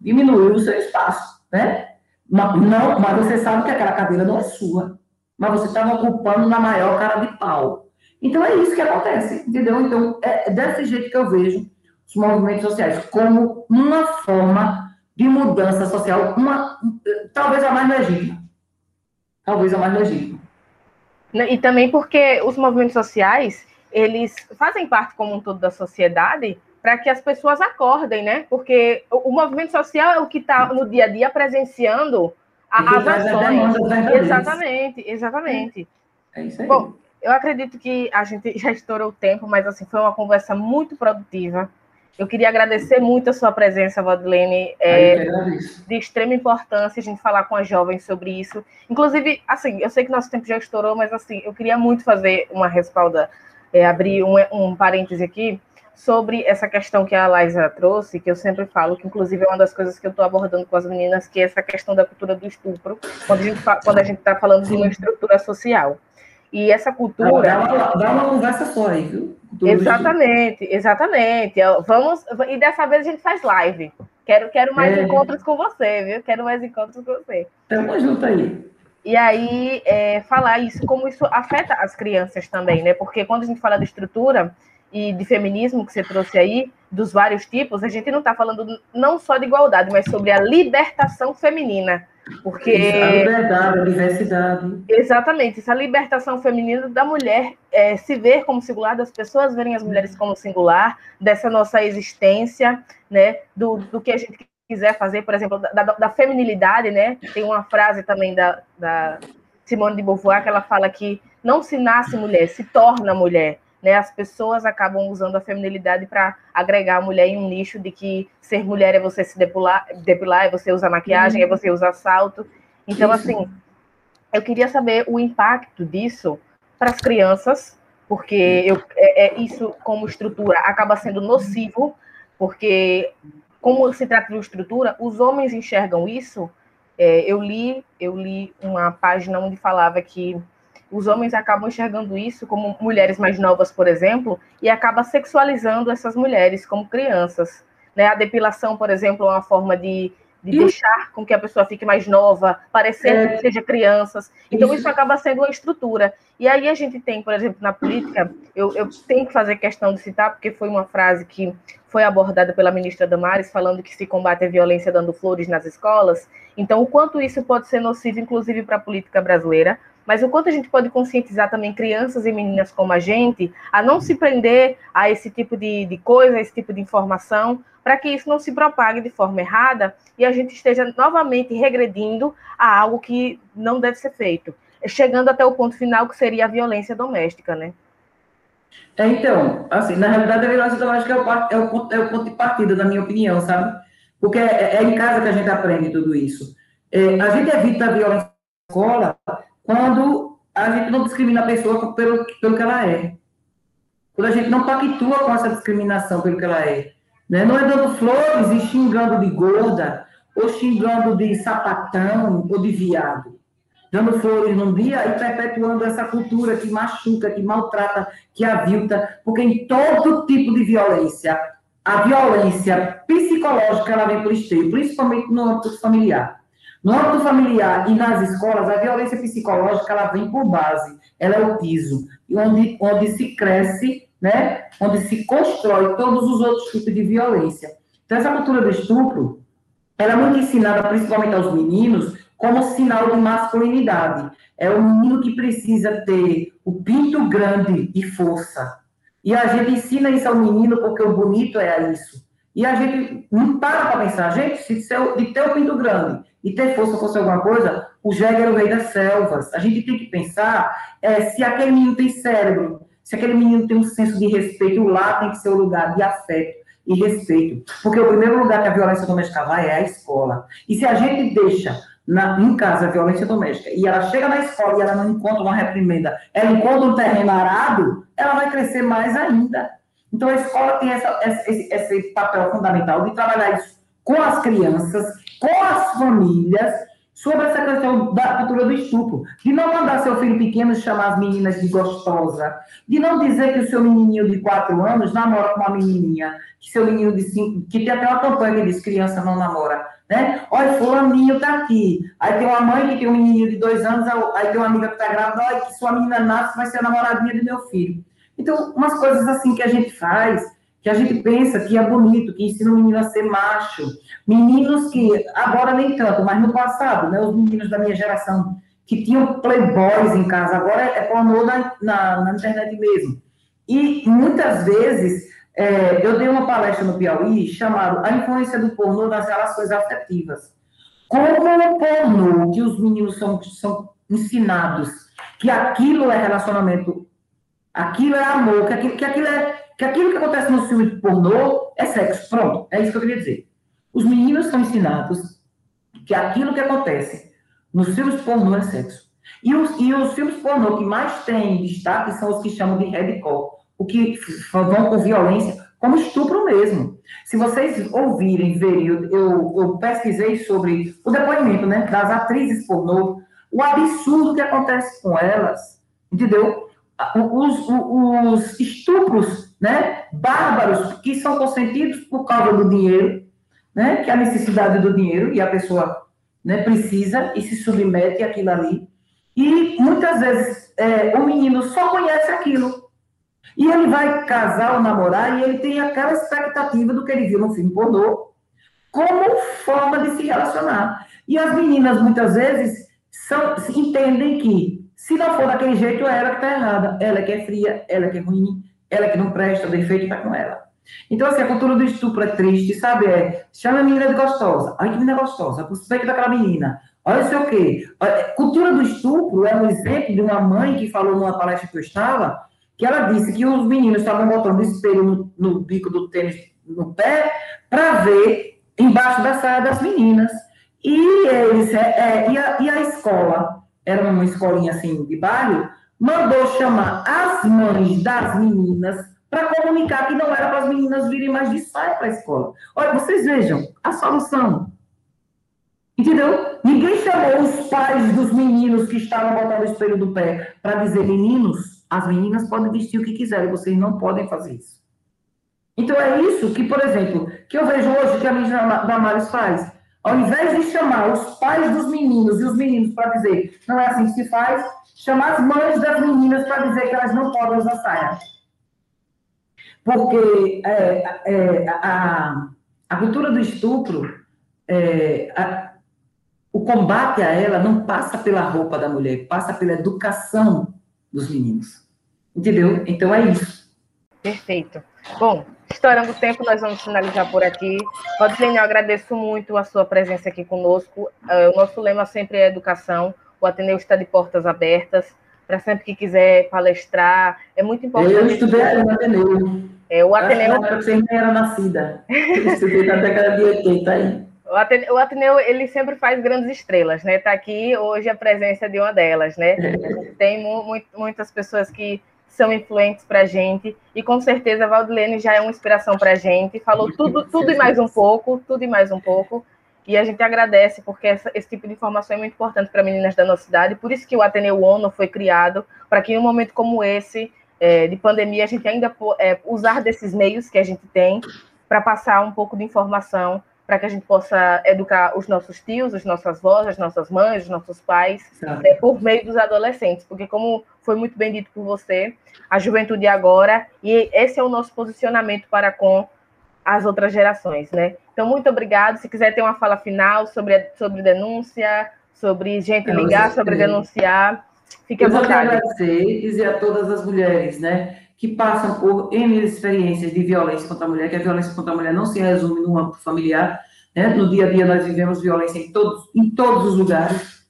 diminuir o seu espaço, né? Não, mas você sabe que aquela cadeira não é sua. Mas você estava ocupando na maior cara de pau. Então é isso que acontece, entendeu? Então é desse jeito que eu vejo os movimentos sociais, como uma forma de mudança social, uma, talvez a mais legítima. Talvez a mais legítima. E também porque os movimentos sociais, eles fazem parte como um todo da sociedade, para que as pessoas acordem, né? Porque o, movimento social é o que está no dia a dia presenciando as ações. Exatamente, exatamente. É isso aí. Bom, eu acredito que a gente já estourou o tempo, mas assim, foi uma conversa muito produtiva. Eu queria agradecer muito a sua presença, Vadilene. É, de extrema importância a gente falar com as jovens sobre isso. Inclusive, assim, eu sei que nosso tempo já estourou, mas assim, eu queria muito fazer uma respalda, é, abrir um, um parêntese aqui sobre essa questão que a Laisa trouxe, que eu sempre falo, que inclusive é uma das coisas que eu estou abordando com as meninas, que é essa questão da cultura do estupro, quando a gente está falando de uma estrutura social. E essa cultura. Dá uma, dá uma conversa só aí, viu? exatamente, exatamente. Vamos, e dessa vez a gente faz live. Quero, quero mais é. encontros com você, viu? Quero mais encontros com você. Tamo junto aí. E aí, é, falar isso, como isso afeta as crianças também, né? Porque quando a gente fala de estrutura, e de feminismo que você trouxe aí, dos vários tipos, a gente não está falando não só de igualdade, mas sobre a libertação feminina. Porque. a liberdade, a diversidade. Exatamente, essa libertação feminina da mulher é, se ver como singular, das pessoas verem as mulheres como singular, dessa nossa existência, né? Do, do que a gente quiser fazer, por exemplo, da, da feminilidade, né? Tem uma frase também da, da Simone de Beauvoir que ela fala que não se nasce mulher, se torna mulher né, as pessoas acabam usando a feminilidade para agregar a mulher em um nicho de que ser mulher é você se depilar, depilar é você usar maquiagem, uhum. é você usar salto. Então, Isso. assim, eu queria saber o impacto disso para as crianças, porque eu, é, é, isso, como estrutura, acaba sendo nocivo, porque, como se trata de uma estrutura, os homens enxergam isso. É, eu li eu li uma página onde falava que os homens acabam enxergando isso como mulheres mais novas, por exemplo, e acaba sexualizando essas mulheres como crianças. Né? A depilação, por exemplo, é uma forma de de deixar com que a pessoa fique mais nova, parecer é. que seja crianças. Então, isso. isso. acaba sendo uma estrutura. E aí a gente tem, por exemplo, na política, eu, eu tenho que fazer questão de citar, porque foi uma frase que foi abordada pela ministra Damares, falando que se combate a violência dando flores nas escolas. Então, o quanto isso pode ser nocivo, inclusive, para a política brasileira, mas o quanto a gente pode conscientizar também crianças e meninas como a gente a não se prender a esse tipo de, de coisa, a esse tipo de informação, para que isso não se propague de forma errada e a gente esteja novamente regredindo a algo que não deve ser feito, chegando até o ponto final que seria a violência doméstica, né? É, então, assim, na realidade a violência doméstica é o, é o, é o ponto de partida, na minha opinião, sabe? Porque é, é em casa que a gente aprende tudo isso. É, a gente evita a violência na escola quando a gente não discrimina a pessoa pelo, pelo que ela é. Quando a gente não pactua com essa discriminação pelo que ela é. Né? Não é dando flores e xingando de gorda, ou xingando de sapatão ou de viado. Dando flores num dia e perpetuando essa cultura que machuca, que maltrata, que avilta, porque em todo tipo de violência, a violência psicológica ela vem por esteio, principalmente no âmbito familiar. No âmbito familiar e nas escolas, a violência psicológica ela vem por base, ela é o piso, onde, onde se cresce, né? onde se constrói todos os outros tipos de violência. Então, essa cultura do estupro, ela é muito ensinada principalmente aos meninos como sinal de masculinidade. É o menino que precisa ter o pinto grande e força. E a gente ensina isso ao menino porque o bonito é isso. E a gente não para para pensar, gente, se seu, de ter o pinto grande e ter força fosse alguma coisa, o Jäger era o rei das selvas. A gente tem que pensar é, se aquele menino tem cérebro, se aquele menino tem um senso de respeito, lá tem que ser o lugar de afeto e respeito. Porque o primeiro lugar que a violência doméstica vai é a escola. E se a gente deixa na, em casa a violência doméstica e ela chega na escola e ela não encontra uma reprimenda, ela encontra um terreno arado, ela vai crescer mais ainda. Então, a escola tem essa, esse, esse papel fundamental de trabalhar isso com as crianças, com as famílias, sobre essa questão da cultura do estupro. De não mandar seu filho pequeno chamar as meninas de gostosa. De não dizer que o seu menininho de quatro anos namora com uma menininha. Que seu menino de. Que tem até uma campanha que diz criança não namora. Né? Olha, fulaninho tá aqui. Aí tem uma mãe que tem um menininho de dois anos, aí tem uma amiga que tá grávida, olha, que sua menina nasce, vai ser namoradinha do meu filho. Então, umas coisas assim que a gente faz, que a gente pensa que é bonito, que ensina o menino a ser macho. Meninos que, agora nem tanto, mas no passado, né, os meninos da minha geração, que tinham playboys em casa, agora é pornô na, na, na internet mesmo. E muitas vezes, é, eu dei uma palestra no Piauí chamada A Influência do Pornô nas Relações Afetivas. Como o pornô, que os meninos são, são ensinados, que aquilo é relacionamento Aquilo é amor, que aquilo, que aquilo é que aquilo que acontece no filme pornô é sexo. Pronto, é isso que eu queria dizer. Os meninos são ensinados que aquilo que acontece nos filmes pornô é sexo. E os, e os filmes pornô que mais têm destaque são os que chamam de hardcore, o que vão com violência, como estupro mesmo. Se vocês ouvirem, verem, eu, eu, eu pesquisei sobre o depoimento né, das atrizes pornô, o absurdo que acontece com elas, entendeu? Os, os estupros né, bárbaros que são consentidos por causa do dinheiro, né, que é a necessidade do dinheiro, e a pessoa né, precisa e se submete àquilo ali. E muitas vezes é, o menino só conhece aquilo. E ele vai casar ou namorar e ele tem aquela expectativa do que ele viu no filme pornô como forma de se relacionar. E as meninas, muitas vezes, são, entendem que se não for daquele jeito, é ela que está errada. Ela que é fria, ela que é ruim, ela que não presta, o defeito está com ela. Então, assim, a cultura do estupro é triste, sabe? É, chama a menina de gostosa. Ai, que menina gostosa. Suspeita daquela menina. Olha sei o quê. Cultura do estupro é um exemplo de uma mãe que falou numa palestra que eu estava, que ela disse que os meninos estavam botando espelho no, no bico do tênis no pé para ver embaixo da saia das meninas. E, eles, é, é, e, a, e a escola era uma escolinha assim de bairro, mandou chamar as mães das meninas para comunicar que não era para as meninas virem mais de saia para a escola. Olha, vocês vejam a solução. Entendeu? Ninguém chamou os pais dos meninos que estavam botando o espelho do pé para dizer, meninos, as meninas podem vestir o que quiserem, vocês não podem fazer isso. Então é isso que, por exemplo, que eu vejo hoje que a da Damares faz. Ao invés de chamar os pais dos meninos e os meninos para dizer, não é assim que se faz, chamar as mães das meninas para dizer que elas não podem usar saia. Porque é, é, a, a cultura do estupro, é, a, o combate a ela não passa pela roupa da mulher, passa pela educação dos meninos. Entendeu? Então é isso. Perfeito. Bom, estourando o tempo, nós vamos finalizar por aqui. Rodrigo, eu agradeço muito a sua presença aqui conosco. Uh, o nosso lema sempre é educação. O Ateneu está de portas abertas para sempre que quiser palestrar. É muito importante. Eu estudei no Ateneu. É, o Ateneu. Eu você nem era nascida. Eu estudei na década de 80 aí. O Ateneu, o Ateneu, ele sempre faz grandes estrelas, né? Está aqui hoje a presença de uma delas, né? Tem mu muitas pessoas que são influentes para a gente e com certeza a Valdilene já é uma inspiração para a gente. Falou tudo, tudo e mais um pouco, tudo e mais um pouco. E a gente agradece porque essa, esse tipo de informação é muito importante para meninas da nossa cidade. Por isso que o Ateneu ONU foi criado para que em um momento como esse é, de pandemia a gente ainda é, usar desses meios que a gente tem para passar um pouco de informação para que a gente possa educar os nossos tios, as nossas avós, as nossas mães, os nossos pais, né, por meio dos adolescentes, porque como foi muito bem dito por você, a juventude agora, e esse é o nosso posicionamento para com as outras gerações, né? Então, muito obrigado. Se quiser ter uma fala final sobre, sobre denúncia, sobre gente ligar, sobre denunciar, fique à vontade. Eu agradecer e dizer a todas as mulheres, né? Que passam por N experiências de violência contra a mulher, que a violência contra a mulher não se resume no âmbito familiar, né? No dia a dia nós vivemos violência em todos, em todos os lugares.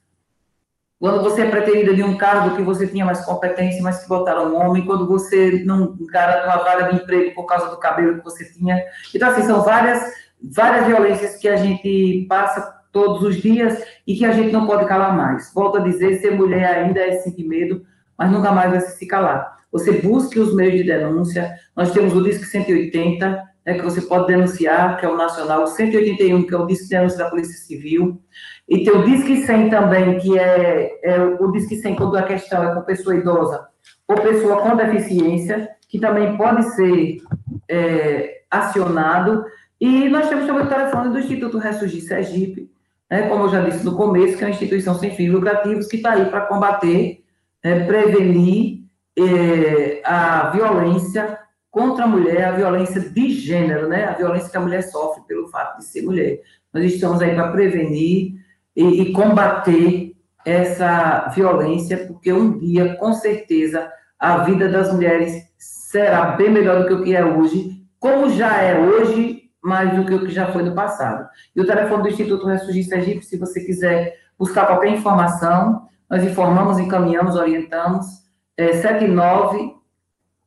Quando você é preterida de um cargo que você tinha mais competência, mas que botaram um homem, quando você não garante uma vaga de emprego por causa do cabelo que você tinha. Então, assim, são várias, várias violências que a gente passa todos os dias e que a gente não pode calar mais. Volto a dizer, ser mulher ainda é sentir medo, mas nunca mais vai se calar você busque os meios de denúncia. Nós temos o Disque 180, né, que você pode denunciar, que é o nacional, o 181, que é o Disque de Denúncia da Polícia Civil, e tem o Disque 100 também, que é, é o Disque 100 quando a questão é com pessoa idosa ou pessoa com deficiência, que também pode ser é, acionado. E nós temos também o telefone do Instituto Ressurgir Sergipe, né, como eu já disse no começo, que é uma instituição sem fins lucrativos que está aí para combater, é, prevenir é, a violência contra a mulher, a violência de gênero, né? A violência que a mulher sofre pelo fato de ser mulher. Nós estamos aí para prevenir e, e combater essa violência, porque um dia, com certeza, a vida das mulheres será bem melhor do que o que é hoje, como já é hoje, mais do que o que já foi no passado. E o telefone do Instituto Ressurgir Sergipe, se você quiser buscar qualquer informação, nós informamos, encaminhamos, orientamos é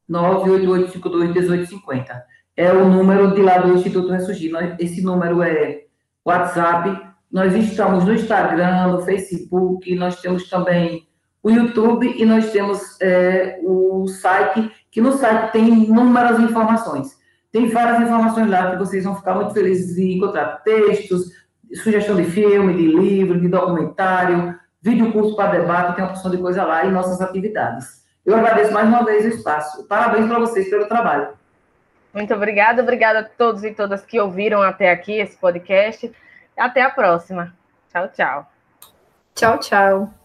79988521850. É o número de lá do Instituto Ressurgir. Esse número é WhatsApp. Nós estamos no Instagram, no Facebook, nós temos também o YouTube e nós temos é, o site, que no site tem inúmeras informações. Tem várias informações lá que vocês vão ficar muito felizes de encontrar textos, sugestão de filme, de livro, de documentário, vídeo curso para debate, tem uma porção de coisa lá e nossas atividades. Eu agradeço mais uma vez o espaço. Parabéns para vocês pelo trabalho. Muito obrigada, obrigada a todos e todas que ouviram até aqui esse podcast. Até a próxima. Tchau, tchau. Tchau, tchau.